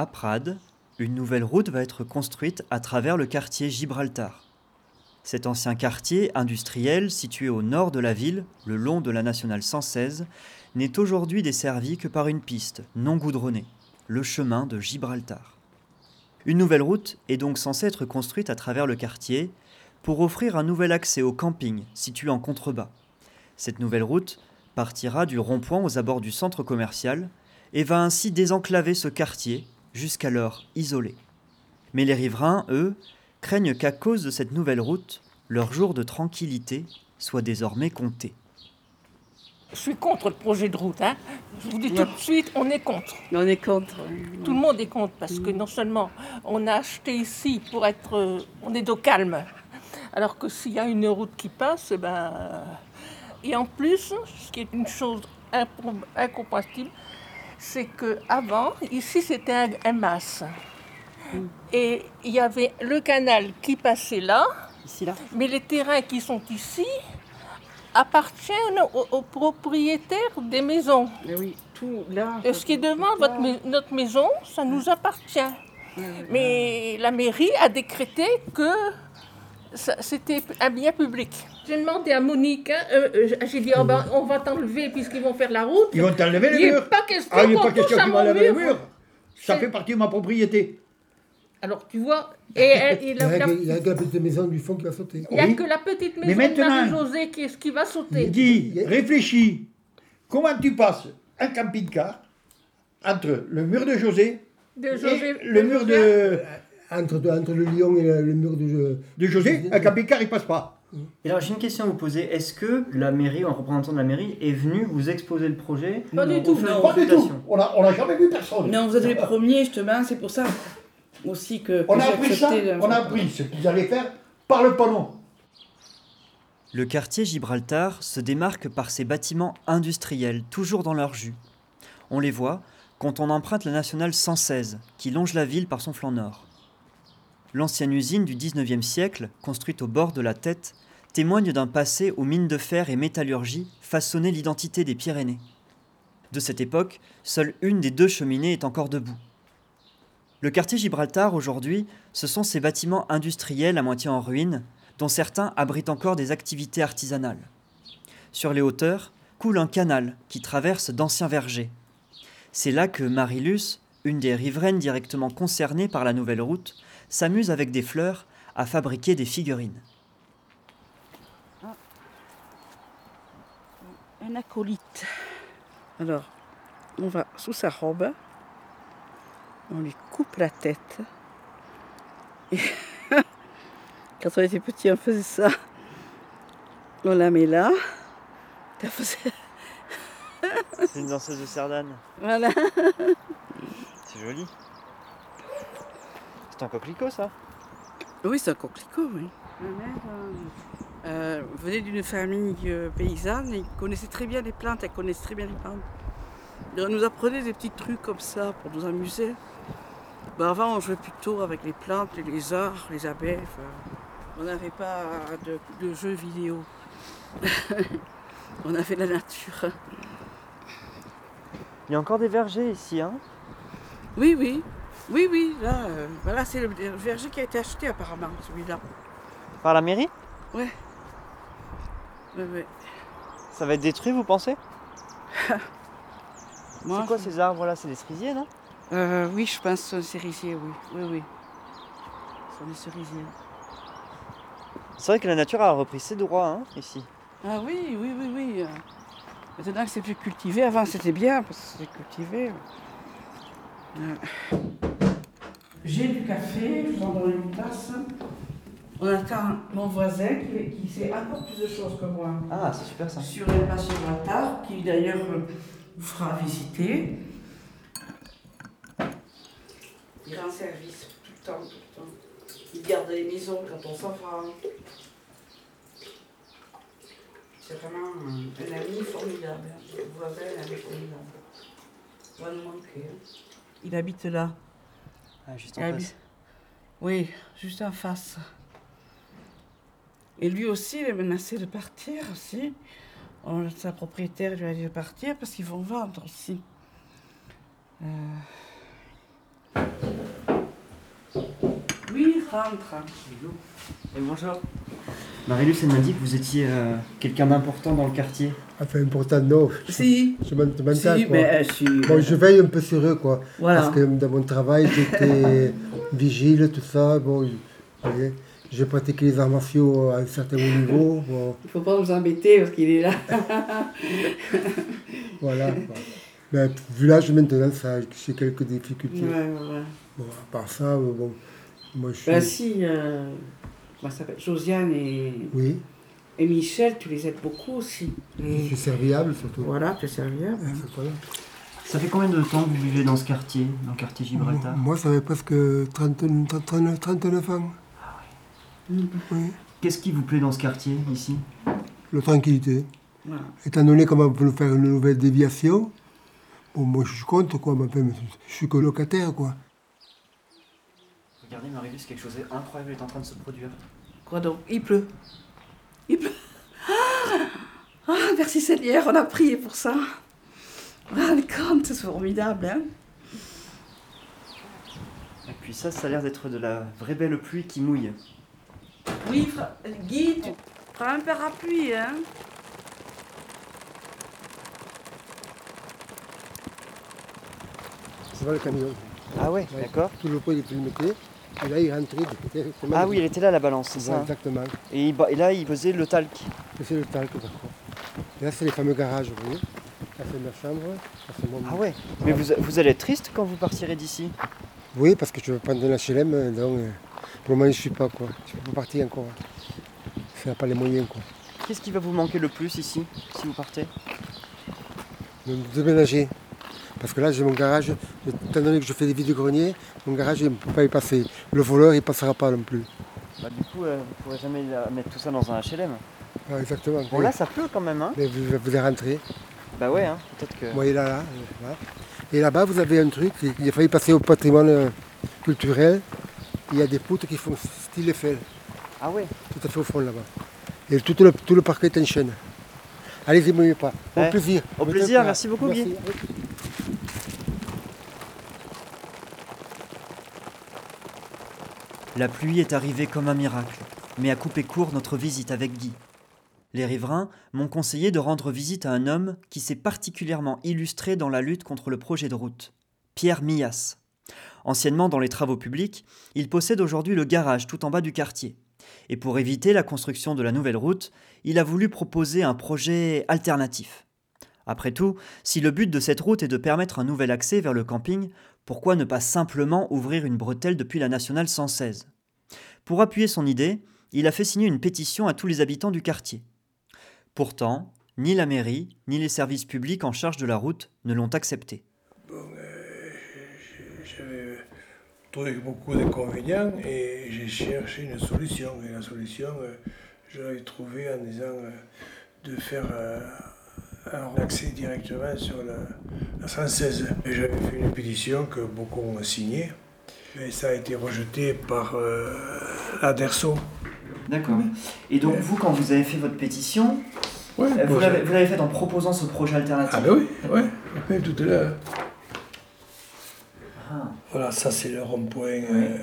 À Prades, une nouvelle route va être construite à travers le quartier Gibraltar. Cet ancien quartier industriel situé au nord de la ville, le long de la nationale 116, n'est aujourd'hui desservi que par une piste non goudronnée, le chemin de Gibraltar. Une nouvelle route est donc censée être construite à travers le quartier pour offrir un nouvel accès au camping situé en contrebas. Cette nouvelle route partira du rond-point aux abords du centre commercial et va ainsi désenclaver ce quartier jusqu'alors isolé. Mais les riverains, eux, craignent qu'à cause de cette nouvelle route, leur jour de tranquillité soit désormais compté. Je suis contre le projet de route. Hein. Je vous dis tout de suite, on est contre. On est contre. Tout le monde est contre parce que non seulement on a acheté ici pour être. euh, on est d'eau calme. Alors que s'il y a une route qui passe, eh ben. Et en plus, ce qui est une chose incompatible, c'est que avant, ici c'était un, un mas. Et il y avait le canal qui passait là, Ici, là. mais les terrains qui sont ici appartiennent aux, aux propriétaires des maisons. Mais oui, tout là. Et ce qui est devant votre notre maison, ça nous appartient. Mais la mairie a décrété que c'était un bien public. J'ai demandé à Monique, hein, euh, euh, j'ai dit oh ben, on va t'enlever puisqu'ils vont faire la route. Ils vont t'enlever Il le n'est mur. pas question Ah, il n'est qu'on pas touche question à qu'ils mon m'enlèvent le mur. mur. Ça fait partie de ma propriété. Alors tu vois, et, elle- il Il y a, il y a que la petite maison du fond qui va sauter. il n'y a Oui. que la petite Mais maison de Marie-Josée qui, qui va sauter. Dis, réfléchis. Comment tu passes un camping-car entre le mur de José De et José- le mur de, Entre, entre le lion et le, le mur de. de José Un camping-car, il passe pas. Et alors j'ai une question à vous poser. Est-ce que la mairie, ou un représentant de la mairie, est venu vous exposer le projet Pas du ou tout, non. Pas du tout. On n'a on a jamais vu personne. Non, vous êtes les premiers, justement, c'est pour ça aussi que, que On a appris ça, on a appris ce qu'ils allaient faire par le panneau. Le quartier Gibraltar se démarque par ses bâtiments industriels, toujours dans leur jus. On les voit quand on emprunte la nationale 116, qui longe la ville par son flanc nord. L'ancienne usine du 19e siècle, construite au bord de la tête, témoigne d'un passé où mines de fer et métallurgie façonnaient l'identité des Pyrénées. De cette époque, seule une des deux cheminées est encore debout. Le quartier Gibraltar, aujourd'hui, ce sont ces bâtiments industriels à moitié en ruine, dont certains abritent encore des activités artisanales. Sur les hauteurs coule un canal qui traverse d'anciens vergers. C'est là que Marilus, une des riveraines directement concernées par la nouvelle route, s'amuse avec des fleurs à fabriquer des figurines. Un acolyte. Alors, on va sous sa robe, on lui coupe la tête. Et quand on était petit, on faisait ça. On la met là. C'est une danseuse de Cerdane. Voilà. C'est joli. C'est un coquelicot ça Oui, c'est un coquelicot, oui. Ma mère euh, venait d'une famille euh, paysanne et connaissait très bien les plantes, elle connaissait très bien les plantes. Elle nous apprenait des petits trucs comme ça pour nous amuser. Ben, avant, on jouait plutôt avec les plantes, les lézards, les abeilles. enfin, on n'avait pas de, de jeux vidéo. on avait la nature. Il y a encore des vergers ici, hein? Oui, oui. Oui, oui, là, euh, voilà, c'est le verger qui a été acheté apparemment, celui-là. Par la mairie? Ouais. Ouais, ouais. Ça va être détruit, vous pensez? C'est quoi je- ces arbres là? C'est des cerisiers, non? Euh, oui, je pense que c'est un cerisier, oui. Oui, oui. Ce sont des cerisiers. C'est vrai que la nature a repris ses droits, hein, ici. Ah oui, oui, oui, oui. euh. Maintenant que c'est plus cultivé, avant c'était bien parce que c'était cultivé. Euh. J'ai du café, je donne une tasse. On attend mon voisin qui, qui sait encore plus de choses que moi. Ah, c'est super ça. Sur les passions Matar, qui d'ailleurs euh, vous fera visiter. Il rend service tout le temps, tout le temps. Il garde les maisons quand on s'en va. C'est vraiment un, un ami formidable. Vous voisin, un ami formidable. On va nous manquer. hein. Il habite là. Ah, juste en face. Oui, juste en face. Et lui aussi, il est menacé de partir aussi. On, sa propriétaire lui a dit de partir parce qu'ils vont vendre aussi. Euh... Oui, rentre. Et bonjour. Marilus, elle m'a dit que vous étiez euh, quelqu'un d'important dans le quartier. Enfin, important, non. Si. Je m'en demande ça, Si, mais euh, si. Bon, je veille un peu sur eux, quoi. Voilà. Parce que dans mon travail, j'étais vigile, tout ça. Bon, j'ai pratiqué les arts martiaux à un certain niveau. Bon, Il faut pas nous embêter parce qu'il est là. voilà. quoi. Mais vu l'âge maintenant, ça, j'ai quelques difficultés. Ouais, ouais, ouais. Bon, à part ça, euh, bon, moi je suis. Ben si, euh, comment ça s'appelle? Josiane et, Oui, et Michel, tu les aides beaucoup aussi. Et suis serviable surtout. voilà, tu es serviable. Ouais, c'est ça. Fait combien de temps que vous vivez dans ce quartier, dans le quartier Gibraltar? Moi, ça fait presque 30, 30, 39 ans. Oui, Qu'est-ce qui vous plaît dans ce quartier, ici? La tranquillité. Voilà. Étant donné qu'on va nous faire une nouvelle déviation, bon, moi je suis contre, quoi, mais je suis que locataire, quoi. Regardez, Marilus, quelque chose d'incroyable est en train de se produire. Quoi donc? Il pleut. Il pleut. Ah, Ah, merci Seigneur, on a prié pour ça. Ah, les c'est formidable, hein Et puis ça, ça a l'air d'être de la vraie belle pluie qui mouille. Oui, Guy, tu prends un parapluie, hein C'est pas le camion? Ah ouais, Ouais. d'accord. Tout le pot il est limité. Et là, il rentrait. Ah oui, elle était là, la balance, c'est ça hein Exactement. et, il là, il pesait le talc. C'est le talc, d'accord. Et là, c'est les fameux garages, vous voyez. Là, c'est ma chambre. Là, c'est mon... Ah ouais Mais vous, vous allez être triste quand vous partirez d'ici? Oui, parce que je veux prendre de l'HLM, euh, donc euh, pour le moment, je ne suis pas, quoi. Je ne peux pas partir encore. Ça n'a pas les moyens, quoi. Qu'est-ce qui va vous manquer le plus ici, si vous partez? De déménager. Parce que là, j'ai mon garage, étant donné que je fais des vides-greniers, mon garage, il ne peut pas y passer. Le voleur, il ne passera pas non plus. Bah du coup, euh, vous pourrez jamais mettre tout ça dans un HLM. Ah, exactement. Bon là, ça pleut quand même, hein Mais vous, vous allez rentrer. Bah ouais, hein, peut-être que... Moi, il est là, là, là. Et là-bas, vous avez un truc, il a failli passer au patrimoine euh, culturel. Il y a des poutres qui font style Eiffel, Ah ouais tout à fait au fond là-bas. Et tout le, tout le parquet est en chaîne. Allez-y, ne pas. Au Ouais. plaisir. Au plaisir, merci beaucoup, Guy. La pluie est arrivée comme un miracle, mais a coupé court notre visite avec Guy. Les riverains m'ont conseillé de rendre visite à un homme qui s'est particulièrement illustré dans la lutte contre le projet de route, Pierre Millas. Anciennement dans les travaux publics, il possède aujourd'hui le garage tout en bas du quartier. Et pour éviter la construction de la nouvelle route, il a voulu proposer un projet alternatif. Après tout, si le but de cette route est de permettre un nouvel accès vers le camping, pourquoi ne pas simplement ouvrir une bretelle depuis la nationale 116 Pour appuyer son idée, il a fait signer une pétition à tous les habitants du quartier. Pourtant, ni la mairie, ni les services publics en charge de la route ne l'ont accepté. J'avais trouvé beaucoup d'inconvénients et j'ai cherché une solution. Et la solution, euh, je en disant euh, de faire un accès directement sur la, la 116. Et J'avais fait une pétition que beaucoup ont signée, mais ça a été rejeté par euh, la DERSO. D'accord. Et donc vous, quand vous avez fait votre pétition, Ouais, euh, vous l'avez vous l'avez faite en proposant ce projet alternatif Ah ben oui, ouais, ouais, tout est là. Ah. Voilà, ça c'est le rond-point euh,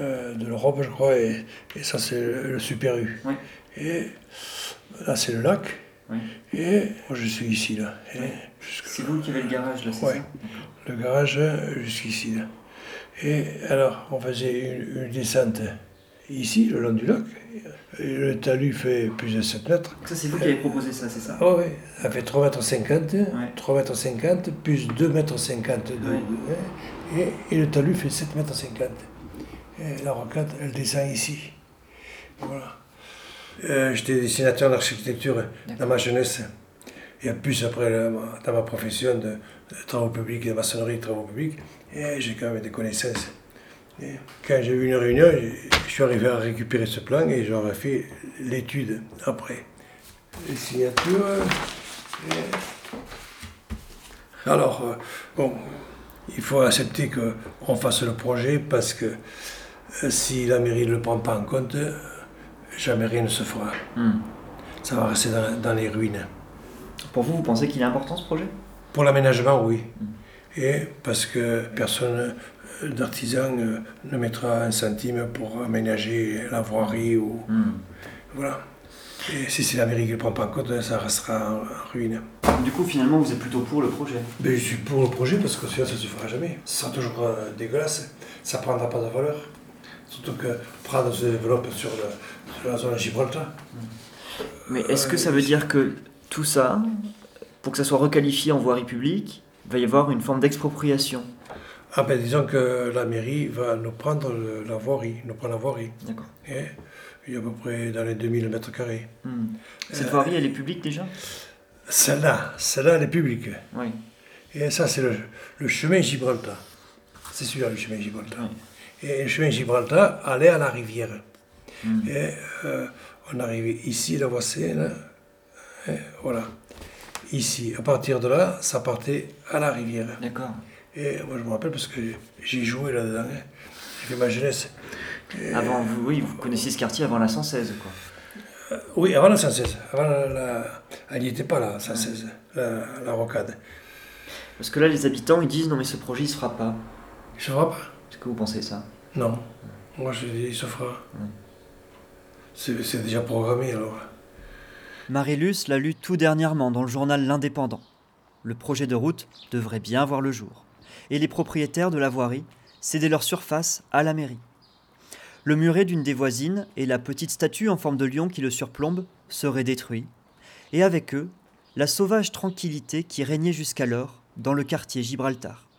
euh, de l'Europe, je crois, et, et ça c'est le, le Super U. Oui. Et là c'est le lac, Oui. et moi je suis ici là. Oui. C'est vous qui avez le garage là, c'est Ouais. ça? Le garage euh, jusqu'ici là. Et alors on faisait une, une descente ici, le long du lac, et le talus fait plus de 7 mètres. Ça c'est vous qui avez proposé ça, c'est ça? Ah oui, ça fait 3,50 m, Ouais. 3,50 m plus 2,50 m de, Ouais. de- et, et le talus fait 7,50 m. Et la rocade, elle descend ici. Voilà. Euh, J'étais dessinateur d'architecture dans ma jeunesse. Et plus, après, ma- dans ma profession de, travaux publics, de maçonnerie, de travaux publics, j'ai quand même des connaissances. Quand j'ai eu une réunion, je suis arrivé à récupérer ce plan et j'aurais fait l'étude après les signatures. Alors, euh, bon, il faut accepter qu'on fasse le projet parce que euh, si la mairie ne le prend pas en compte, euh, jamais rien ne se fera. Hmm. Ça va rester dans, dans les ruines. Pour vous, vous pensez qu'il est important ce projet? Pour l'aménagement, oui. Et parce que personne d'artisan euh, ne mettra un centime pour aménager la voirie ou. Hmm. Voilà. Et si c'est la mairie qui ne prend pas en compte, ça restera en ruine. Du coup, finalement, vous êtes plutôt pour le projet? Mais je suis pour le projet parce que sinon ça ne se fera jamais. Ça sera toujours euh, dégueulasse. Ça ne prendra pas de valeur. Surtout que Prades se développe sur, le- zone de Gibraltar. Mais est-ce que ça veut dire que tout ça, pour que ça soit requalifié en voirie publique, il va y avoir une forme d'expropriation? Ah ben disons que la mairie va nous prendre la voirie, nous prendre la voirie. D'accord. Et il y a à peu près dans les 2000 mètres carrés. Hmm. Cette voirie, elle est publique déjà? Celle-là, celle-là elle est publique. Oui. Et ça c'est le, le chemin Gibraltar. C'est celui-là le chemin Gibraltar. Et le chemin Gibraltar allait à la rivière. Hmm. Et euh, on arrivait ici, la voie Seine. Et voilà. Ici. À partir de là, ça partait à la rivière. D'accord. Et moi je me rappelle parce que j'ai joué là-dedans. hein. J'ai fait ma jeunesse. Avant, vous, oui, vous connaissiez ce quartier avant la 116, quoi. Oui, avant la 116. Avant la, la- Elle n'y était pas là, 116, la, la rocade. Parce que là, les habitants, ils disent non, mais ce projet, il se fera pas. Il se fera pas Est-ce que vous pensez ça? Non. Moi je dis, il se fera. C'est déjà programmé alors. Marilus l'a lu tout dernièrement dans le journal L'Indépendant. Le projet de route devrait bien voir le jour. Et les propriétaires de la voirie cédaient leur surface à la mairie. Le muret d'une des voisines et la petite statue en forme de lion qui le surplombe seraient détruits. Et avec eux, la sauvage tranquillité qui régnait jusqu'alors dans le quartier Gibraltar.